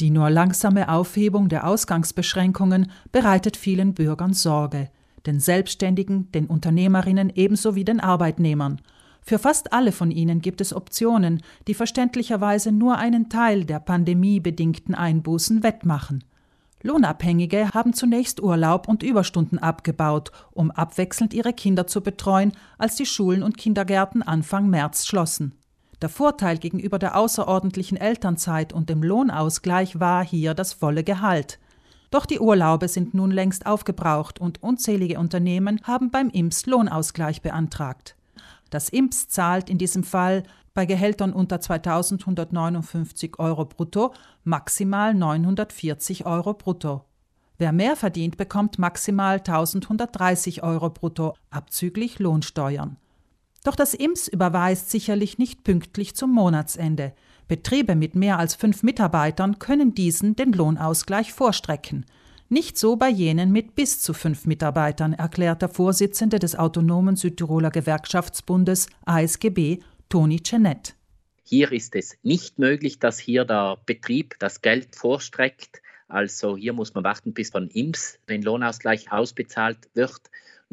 Die nur langsame Aufhebung der Ausgangsbeschränkungen bereitet vielen Bürgern Sorge, den Selbstständigen, den Unternehmerinnen ebenso wie den Arbeitnehmern. Für fast alle von ihnen gibt es Optionen, die verständlicherweise nur einen Teil der pandemiebedingten Einbußen wettmachen. Lohnabhängige haben zunächst Urlaub und Überstunden abgebaut, um abwechselnd ihre Kinder zu betreuen, als die Schulen und Kindergärten Anfang März schlossen. Der Vorteil gegenüber der außerordentlichen Elternzeit und dem Lohnausgleich war hier das volle Gehalt. Doch die Urlaube sind nun längst aufgebraucht und unzählige Unternehmen haben beim IMS Lohnausgleich beantragt. Das IMS zahlt in diesem Fall bei Gehältern unter 2159 Euro brutto maximal 940 Euro brutto. Wer mehr verdient, bekommt maximal 1130 Euro brutto, abzüglich Lohnsteuern. Doch das IMS überweist sicherlich nicht pünktlich zum Monatsende. Betriebe mit mehr als fünf Mitarbeitern können diesen den Lohnausgleich vorstrecken. Nicht so bei jenen mit bis zu fünf Mitarbeitern, erklärt der Vorsitzende des Autonomen Südtiroler Gewerkschaftsbundes ASGB, Toni Cenet. Hier ist es nicht möglich, dass hier der Betrieb das Geld vorstreckt. Also hier muss man warten, bis von IMS den Lohnausgleich ausbezahlt wird.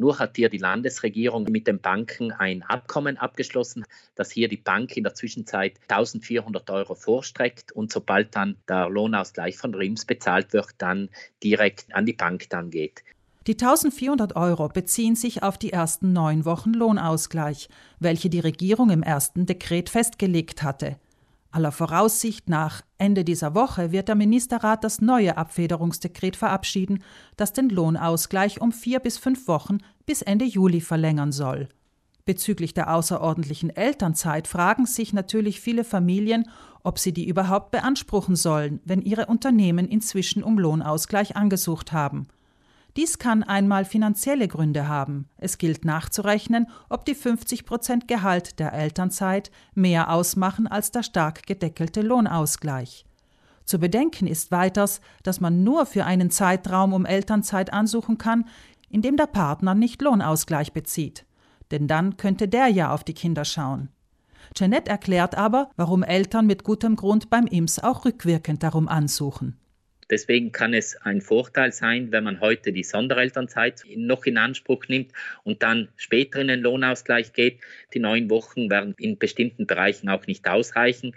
Nur hat hier die Landesregierung mit den Banken ein Abkommen abgeschlossen, dass hier die Bank in der Zwischenzeit 1400 Euro vorstreckt und sobald dann der Lohnausgleich von RIMS bezahlt wird, dann direkt an die Bank dann geht. Die 1400 Euro beziehen sich auf die ersten neun Wochen Lohnausgleich, welche die Regierung im ersten Dekret festgelegt hatte. Aller Voraussicht nach Ende dieser Woche wird der Ministerrat das neue Abfederungsdekret verabschieden, das den Lohnausgleich um vier bis fünf Wochen bis Ende Juli verlängern soll. Bezüglich der außerordentlichen Elternzeit fragen sich natürlich viele Familien, ob sie die überhaupt beanspruchen sollen, wenn ihre Unternehmen inzwischen um Lohnausgleich angesucht haben. Dies kann einmal finanzielle Gründe haben. Es gilt nachzurechnen, ob die 50 Prozent Gehalt der Elternzeit mehr ausmachen als der stark gedeckelte Lohnausgleich. Zu bedenken ist weiters, dass man nur für einen Zeitraum um Elternzeit ansuchen kann, in dem der Partner nicht Lohnausgleich bezieht. Denn dann könnte der ja auf die Kinder schauen. Jeanette erklärt aber, warum Eltern mit gutem Grund beim IMS auch rückwirkend darum ansuchen. Deswegen kann es ein Vorteil sein, wenn man heute die Sonderelternzeit noch in Anspruch nimmt und dann später in den Lohnausgleich geht. Die neun Wochen werden in bestimmten Bereichen auch nicht ausreichen.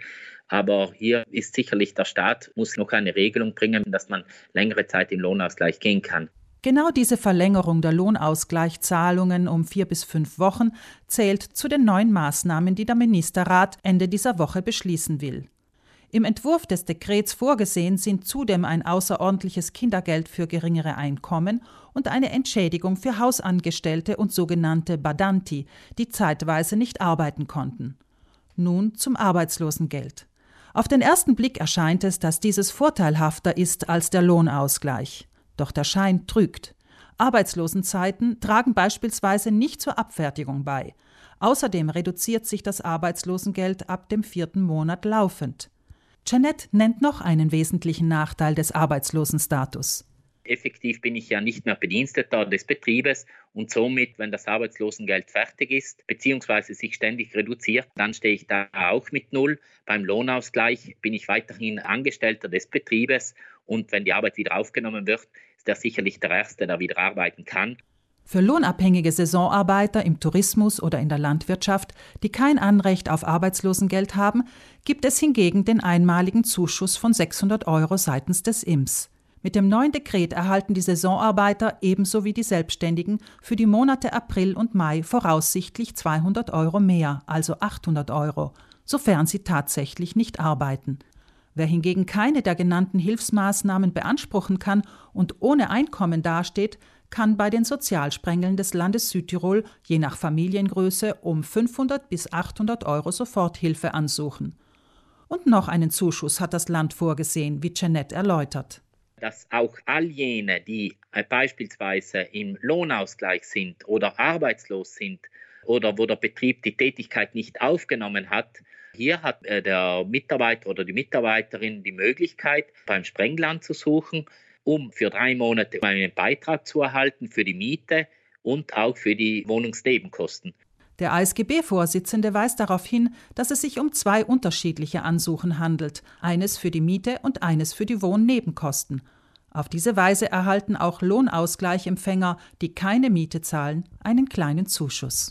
Aber hier ist sicherlich der Staat, muss noch eine Regelung bringen, dass man längere Zeit im Lohnausgleich gehen kann. Genau diese Verlängerung der Lohnausgleichzahlungen um vier bis fünf Wochen zählt zu den neuen Maßnahmen, die der Ministerrat Ende dieser Woche beschließen will. Im Entwurf des Dekrets vorgesehen sind zudem ein außerordentliches Kindergeld für geringere Einkommen und eine Entschädigung für Hausangestellte und sogenannte Badanti, die zeitweise nicht arbeiten konnten. Nun zum Arbeitslosengeld. Auf den ersten Blick erscheint es, dass dieses vorteilhafter ist als der Lohnausgleich. Doch der Schein trügt. Arbeitslosenzeiten tragen beispielsweise nicht zur Abfertigung bei. Außerdem reduziert sich das Arbeitslosengeld ab dem vierten Monat laufend. Janet nennt noch einen wesentlichen Nachteil des Arbeitslosenstatus. Effektiv bin ich ja nicht mehr Bediensteter des Betriebes und somit, wenn das Arbeitslosengeld fertig ist bzw. sich ständig reduziert, dann stehe ich da auch mit Null. Beim Lohnausgleich bin ich weiterhin Angestellter des Betriebes und wenn die Arbeit wieder aufgenommen wird, ist er sicherlich der Erste, der wieder arbeiten kann. Für lohnabhängige Saisonarbeiter im Tourismus oder in der Landwirtschaft, die kein Anrecht auf Arbeitslosengeld haben, gibt es hingegen den einmaligen Zuschuss von 600 Euro seitens des IMS. Mit dem neuen Dekret erhalten die Saisonarbeiter ebenso wie die Selbstständigen für die Monate April und Mai voraussichtlich 200 Euro mehr, also 800 Euro, sofern sie tatsächlich nicht arbeiten. Wer hingegen keine der genannten Hilfsmaßnahmen beanspruchen kann und ohne Einkommen dasteht, kann bei den Sozialsprengeln des Landes Südtirol je nach Familiengröße um 500 bis 800 Euro Soforthilfe ansuchen. Und noch einen Zuschuss hat das Land vorgesehen, wie Jeanette erläutert. Dass auch all jene, die äh, beispielsweise im Lohnausgleich sind oder arbeitslos sind oder wo der Betrieb die Tätigkeit nicht aufgenommen hat, hier hat äh, der Mitarbeiter oder die Mitarbeiterin die Möglichkeit, beim Sprengland zu suchen um für drei Monate einen Beitrag zu erhalten für die Miete und auch für die Wohnungsnebenkosten. Der ASGB-Vorsitzende weist darauf hin, dass es sich um zwei unterschiedliche Ansuchen handelt, eines für die Miete und eines für die Wohnnebenkosten. Auf diese Weise erhalten auch Lohnausgleichempfänger, die keine Miete zahlen, einen kleinen Zuschuss.